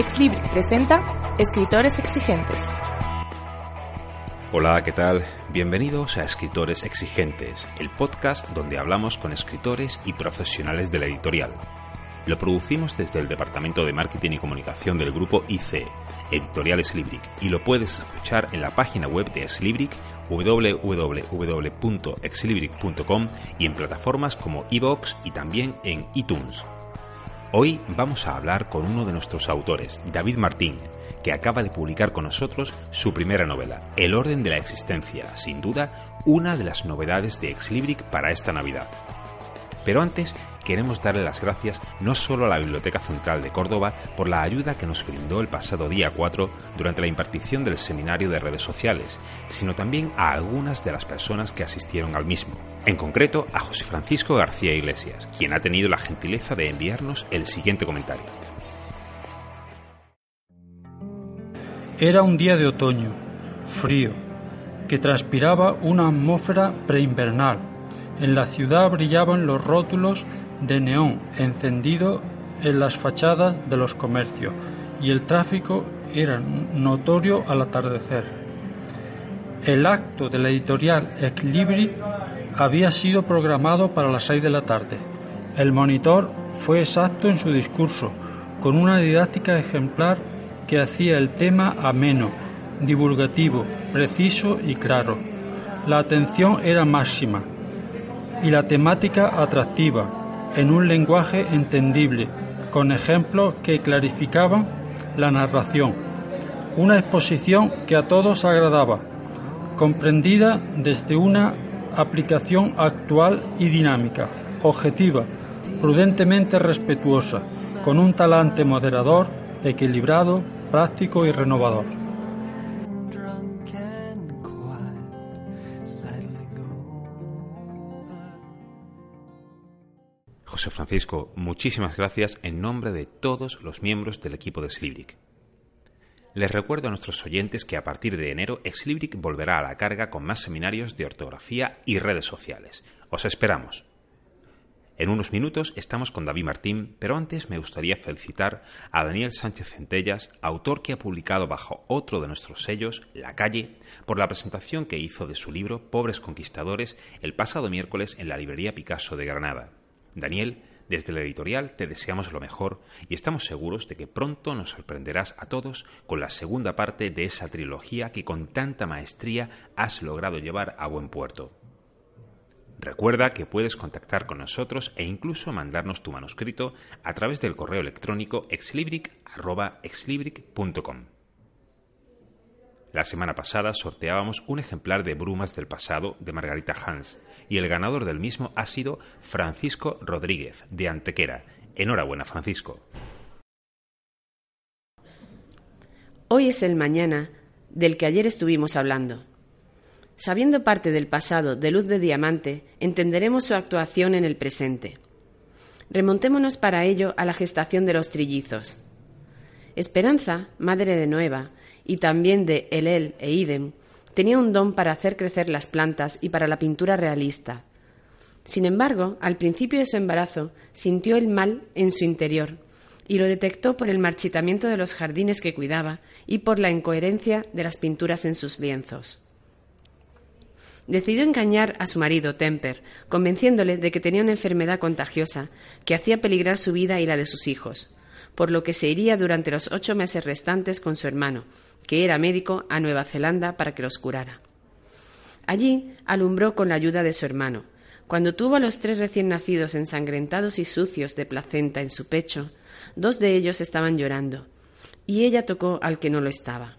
Exlibris presenta Escritores Exigentes. Hola, ¿qué tal? Bienvenidos a Escritores Exigentes, el podcast donde hablamos con escritores y profesionales de la editorial. Lo producimos desde el Departamento de Marketing y Comunicación del grupo IC, Editorial Slibric, y lo puedes escuchar en la página web de Slibric www.exlibric.com y en plataformas como iVoox y también en iTunes. Hoy vamos a hablar con uno de nuestros autores, David Martín, que acaba de publicar con nosotros su primera novela, El orden de la existencia, sin duda una de las novedades de Exlibric para esta Navidad. Pero antes queremos darle las gracias no solo a la Biblioteca Central de Córdoba por la ayuda que nos brindó el pasado día 4 durante la impartición del seminario de redes sociales, sino también a algunas de las personas que asistieron al mismo. En concreto, a José Francisco García Iglesias, quien ha tenido la gentileza de enviarnos el siguiente comentario. Era un día de otoño, frío, que transpiraba una atmósfera preinvernal. En la ciudad brillaban los rótulos de neón encendido en las fachadas de los comercios y el tráfico era notorio al atardecer. El acto de la editorial Ex había sido programado para las seis de la tarde. El monitor fue exacto en su discurso, con una didáctica ejemplar que hacía el tema ameno, divulgativo, preciso y claro. La atención era máxima y la temática atractiva, en un lenguaje entendible, con ejemplos que clarificaban la narración. Una exposición que a todos agradaba, comprendida desde una aplicación actual y dinámica, objetiva, prudentemente respetuosa, con un talante moderador, equilibrado, práctico y renovador. José Francisco, muchísimas gracias en nombre de todos los miembros del equipo de Slibric. Les recuerdo a nuestros oyentes que a partir de enero Exlibric volverá a la carga con más seminarios de ortografía y redes sociales. Os esperamos. En unos minutos estamos con David Martín, pero antes me gustaría felicitar a Daniel Sánchez Centellas, autor que ha publicado bajo otro de nuestros sellos, La Calle, por la presentación que hizo de su libro Pobres Conquistadores el pasado miércoles en la Librería Picasso de Granada. Daniel, desde la editorial te deseamos lo mejor y estamos seguros de que pronto nos sorprenderás a todos con la segunda parte de esa trilogía que con tanta maestría has logrado llevar a buen puerto. Recuerda que puedes contactar con nosotros e incluso mandarnos tu manuscrito a través del correo electrónico exlibric.com. La semana pasada sorteábamos un ejemplar de Brumas del pasado de Margarita Hans y el ganador del mismo ha sido Francisco Rodríguez de Antequera. Enhorabuena, Francisco. Hoy es el mañana del que ayer estuvimos hablando. Sabiendo parte del pasado de Luz de Diamante, entenderemos su actuación en el presente. Remontémonos para ello a la gestación de los trillizos. Esperanza, madre de Nueva, y también de Elel e Idem, tenía un don para hacer crecer las plantas y para la pintura realista. Sin embargo, al principio de su embarazo, sintió el mal en su interior y lo detectó por el marchitamiento de los jardines que cuidaba y por la incoherencia de las pinturas en sus lienzos. Decidió engañar a su marido, Temper, convenciéndole de que tenía una enfermedad contagiosa que hacía peligrar su vida y la de sus hijos, por lo que se iría durante los ocho meses restantes con su hermano, que era médico, a Nueva Zelanda para que los curara. Allí alumbró con la ayuda de su hermano. Cuando tuvo a los tres recién nacidos ensangrentados y sucios de placenta en su pecho, dos de ellos estaban llorando, y ella tocó al que no lo estaba.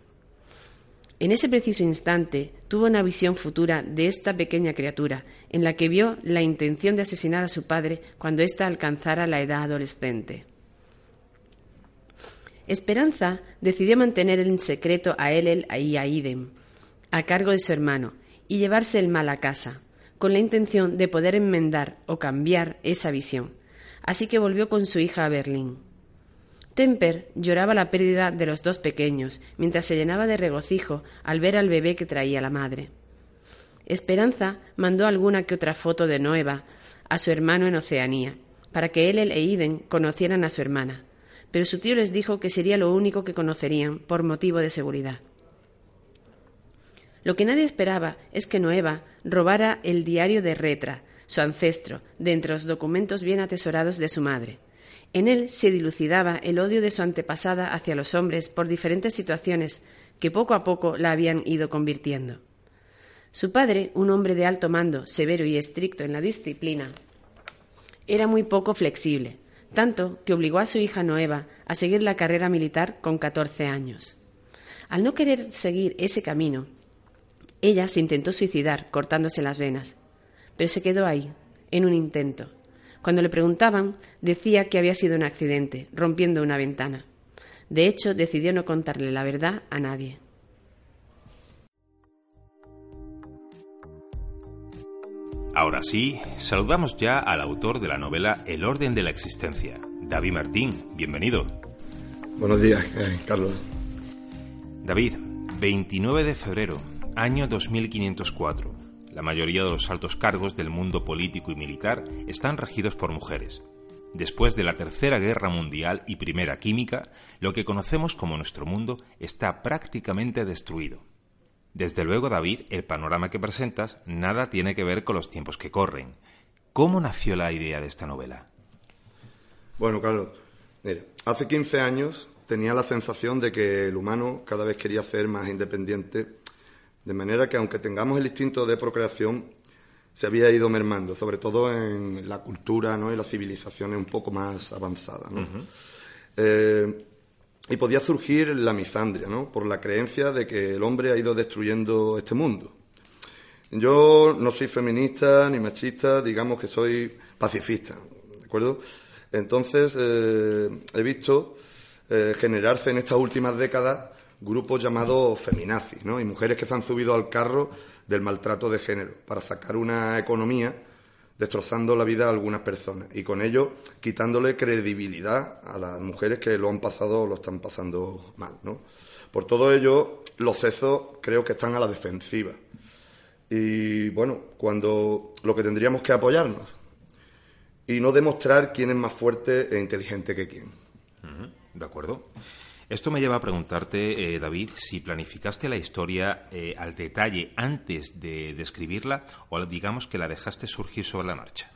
En ese preciso instante tuvo una visión futura de esta pequeña criatura, en la que vio la intención de asesinar a su padre cuando ésta alcanzara la edad adolescente. Esperanza decidió mantener en secreto a Elel y a Idem, a cargo de su hermano, y llevarse el mal a casa, con la intención de poder enmendar o cambiar esa visión. Así que volvió con su hija a Berlín. Temper lloraba la pérdida de los dos pequeños, mientras se llenaba de regocijo al ver al bebé que traía la madre. Esperanza mandó alguna que otra foto de Nueva a su hermano en Oceanía, para que él e Iden conocieran a su hermana, pero su tío les dijo que sería lo único que conocerían por motivo de seguridad. Lo que nadie esperaba es que Nueva robara el diario de Retra, su ancestro, de entre los documentos bien atesorados de su madre, en él se dilucidaba el odio de su antepasada hacia los hombres por diferentes situaciones que poco a poco la habían ido convirtiendo. Su padre, un hombre de alto mando, severo y estricto en la disciplina, era muy poco flexible, tanto que obligó a su hija Noeva a seguir la carrera militar con catorce años. Al no querer seguir ese camino, ella se intentó suicidar cortándose las venas, pero se quedó ahí, en un intento, cuando le preguntaban, decía que había sido un accidente, rompiendo una ventana. De hecho, decidió no contarle la verdad a nadie. Ahora sí, saludamos ya al autor de la novela El orden de la existencia, David Martín. Bienvenido. Buenos días, eh, Carlos. David, 29 de febrero, año 2504. La mayoría de los altos cargos del mundo político y militar están regidos por mujeres. Después de la Tercera Guerra Mundial y Primera Química, lo que conocemos como nuestro mundo está prácticamente destruido. Desde luego, David, el panorama que presentas nada tiene que ver con los tiempos que corren. ¿Cómo nació la idea de esta novela? Bueno, Carlos, mira, hace 15 años tenía la sensación de que el humano cada vez quería ser más independiente de manera que aunque tengamos el instinto de procreación, se había ido mermando, sobre todo en la cultura ¿no? y las civilizaciones un poco más avanzadas. Eh, y podía surgir la misandria, ¿no? por la creencia de que el hombre ha ido destruyendo este mundo. Yo no soy feminista ni machista, digamos que soy pacifista, ¿de acuerdo? Entonces, eh, he visto eh, generarse en estas últimas décadas grupos llamados feminazis, ¿no? Y mujeres que se han subido al carro del maltrato de género para sacar una economía destrozando la vida a algunas personas y con ello quitándole credibilidad a las mujeres que lo han pasado o lo están pasando mal, ¿no? Por todo ello, los cesos creo que están a la defensiva. Y bueno, cuando lo que tendríamos que apoyarnos y no demostrar quién es más fuerte e inteligente que quién. De acuerdo. Esto me lleva a preguntarte, eh, David, si planificaste la historia eh, al detalle antes de, de o digamos que la dejaste surgir sobre la marcha.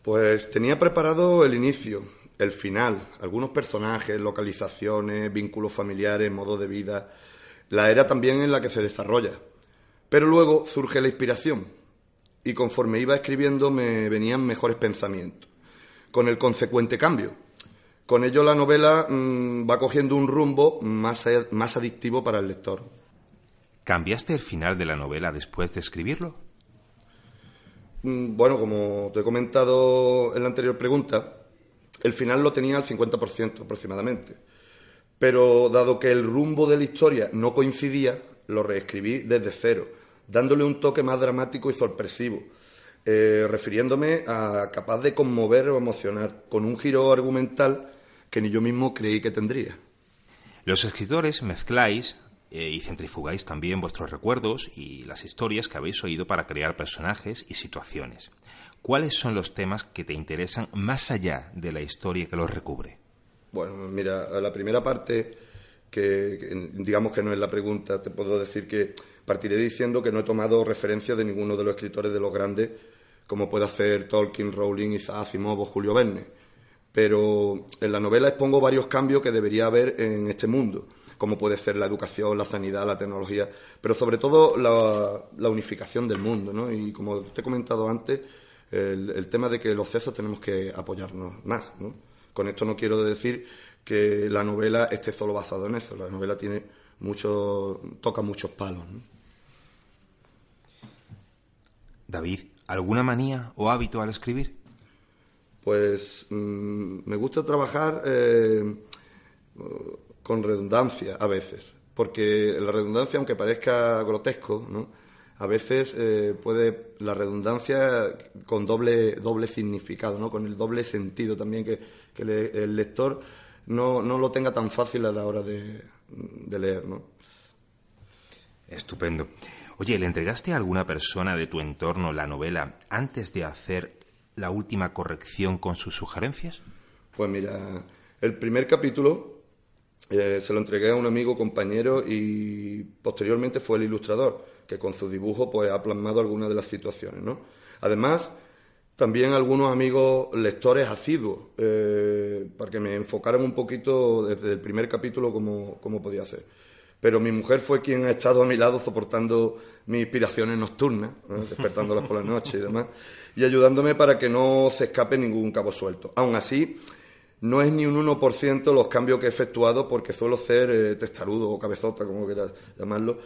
Pues tenía preparado el inicio, el final, algunos personajes, localizaciones, vínculos familiares, modo de vida, la era también en la que se desarrolla. Pero luego surge la inspiración y conforme iba escribiendo me venían mejores pensamientos, con el consecuente cambio con ello la novela mm, va cogiendo un rumbo más, más adictivo para el lector. ¿Cambiaste el final de la novela después de escribirlo? Mm, bueno, como te he comentado en la anterior pregunta, el final lo tenía al 50% aproximadamente. Pero dado que el rumbo de la historia no coincidía, lo reescribí desde cero, dándole un toque más dramático y sorpresivo, eh, refiriéndome a capaz de conmover o emocionar, con un giro argumental que ni yo mismo creí que tendría. Los escritores mezcláis eh, y centrifugáis también vuestros recuerdos y las historias que habéis oído para crear personajes y situaciones. ¿Cuáles son los temas que te interesan más allá de la historia que los recubre? Bueno, mira, la primera parte, que, digamos que no es la pregunta, te puedo decir que partiré diciendo que no he tomado referencia de ninguno de los escritores de los grandes, como puede hacer Tolkien, Rowling, Isaac Asimov o Julio Verne pero en la novela expongo varios cambios que debería haber en este mundo, como puede ser la educación, la sanidad, la tecnología, pero sobre todo la, unificación del mundo, ¿no? Y como te he comentado antes, el, tema de que los cesos tenemos que apoyarnos más, ¿no? Con esto no quiero decir que la novela esté solo basada en eso, la novela tiene mucho, toca muchos palos. David, ¿alguna manía o hábito al escribir? Pues mm, me gusta trabajar eh, con redundancia a veces, porque la redundancia, aunque parezca grotesco, ¿no? a veces eh, puede la redundancia con doble, doble significado, ¿no? con el doble sentido también, que, el lector no, no, lo tenga tan fácil a la hora de, de leer. ¿no? Estupendo. Oye, ¿le entregaste a alguna persona de tu entorno la novela antes de hacer la última corrección con sus sugerencias? Pues mira, el primer capítulo eh, se lo entregué a un amigo, compañero y posteriormente fue el ilustrador, que con su dibujo pues ha plasmado algunas de las situaciones, ¿no? Además, también algunos amigos lectores asiduos, eh, para que me enfocaran un poquito desde el primer capítulo cómo, cómo podía hacer pero mi mujer fue quien ha estado a mi lado soportando mis inspiraciones nocturnas, despertándolas por la noche y demás, y ayudándome para que no se escape ningún cabo suelto. Aún así, no es ni un 1% los cambios que he efectuado porque suelo ser eh, testarudo o cabezota, como quieras llamarlo,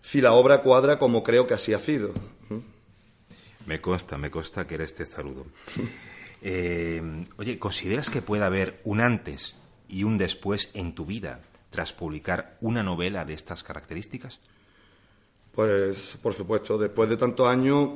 si la obra cuadra como creo que así ha sido. Me consta, me consta que eres testarudo. Eh, oye, ¿consideras que puede haber un antes y un después en tu vida tras publicar una novela de estas características? Pues, por supuesto, después de tantos años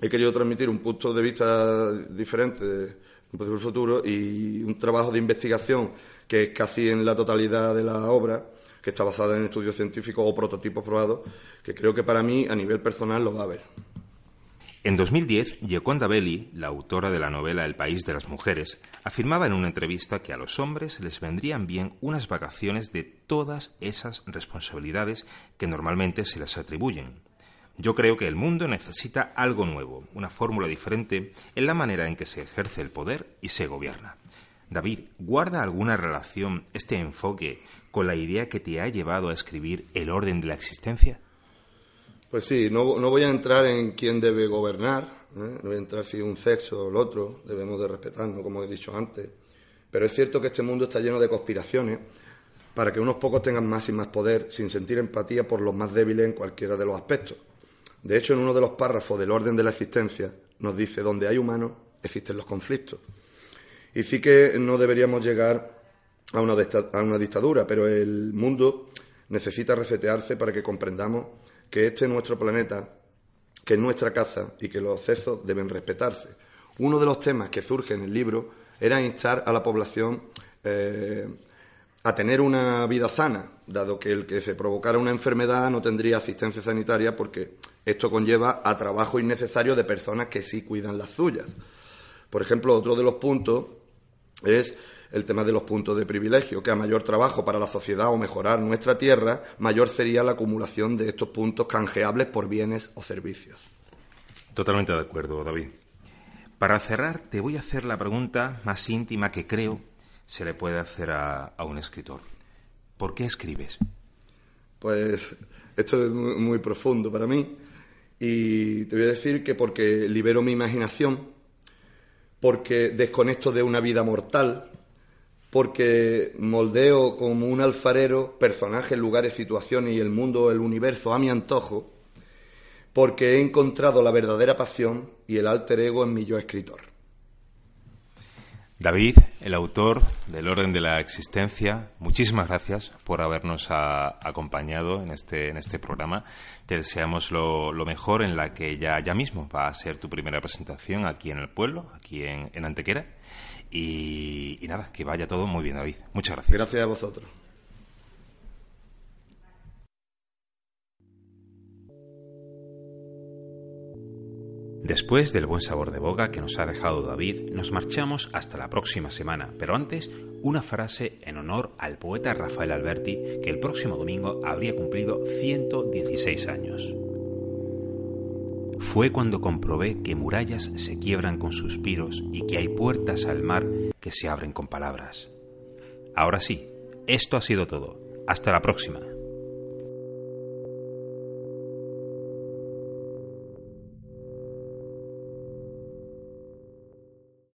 he querido transmitir un punto de vista diferente, un futuro y un trabajo de investigación que es casi en la totalidad de la obra, que está basada en estudios científicos o prototipos probados, que creo que para mí a nivel personal lo va a haber. En 2010, Gioconda Belli, la autora de la novela El país de las mujeres, afirmaba en una entrevista que a los hombres les vendrían bien unas vacaciones de todas esas responsabilidades que normalmente se les atribuyen. Yo creo que el mundo necesita algo nuevo, una fórmula diferente en la manera en que se ejerce el poder y se gobierna. David, ¿guarda alguna relación este enfoque con la idea que te ha llevado a escribir El orden de la existencia? Pues sí, no, voy a entrar en quién debe gobernar, ¿eh? no voy a entrar si un sexo o el otro, debemos de respetarnos, como he dicho antes, pero es cierto que este mundo está lleno de conspiraciones para que unos pocos tengan más y más poder sin sentir empatía por los más débiles en cualquiera de los aspectos. De hecho, en uno de los párrafos del orden de la existencia nos dice, donde hay humanos, existen los conflictos. Y sí que no deberíamos llegar a una, dictadura, pero el mundo necesita resetearse para que comprendamos que este es nuestro planeta, que es nuestra casa y que los excesos deben respetarse. Uno de los temas que surge en el libro era instar a la población eh, a tener una vida sana, dado que el que se provocara una enfermedad no tendría asistencia sanitaria porque esto conlleva a trabajo innecesario de personas que sí cuidan las suyas. Por ejemplo, otro de los puntos es el tema de los puntos de privilegio, que a mayor trabajo para la sociedad o mejorar nuestra tierra, mayor sería la acumulación de estos puntos canjeables por bienes o servicios. Totalmente de acuerdo, David. Para cerrar, te voy a hacer la pregunta más íntima que creo se le puede hacer a, un escritor. ¿Por qué escribes? Pues esto es muy profundo para mí y te voy a decir que porque libero mi imaginación, porque desconecto de una vida mortal, porque moldeo como un alfarero personajes, lugares, situaciones y el mundo, el universo a mi antojo, porque he encontrado la verdadera pasión y el alter ego en mi yo escritor. David, el autor del Orden de la Existencia, muchísimas gracias por habernos acompañado en este, en este programa. Te deseamos lo, mejor en la que ya, ya mismo va a ser tu primera presentación aquí en el pueblo, aquí en, en Antequera. Y, nada, que vaya todo muy bien, David. Muchas gracias. Gracias a vosotros. Después del buen sabor de boga que nos ha dejado David, nos marchamos hasta la próxima semana, pero antes una frase en honor al poeta Rafael Alberti, que el próximo domingo habría cumplido 116 años. Fue cuando comprobé que murallas se quiebran con suspiros y que hay puertas al mar que se abren con palabras. Ahora sí, esto ha sido todo. Hasta la próxima.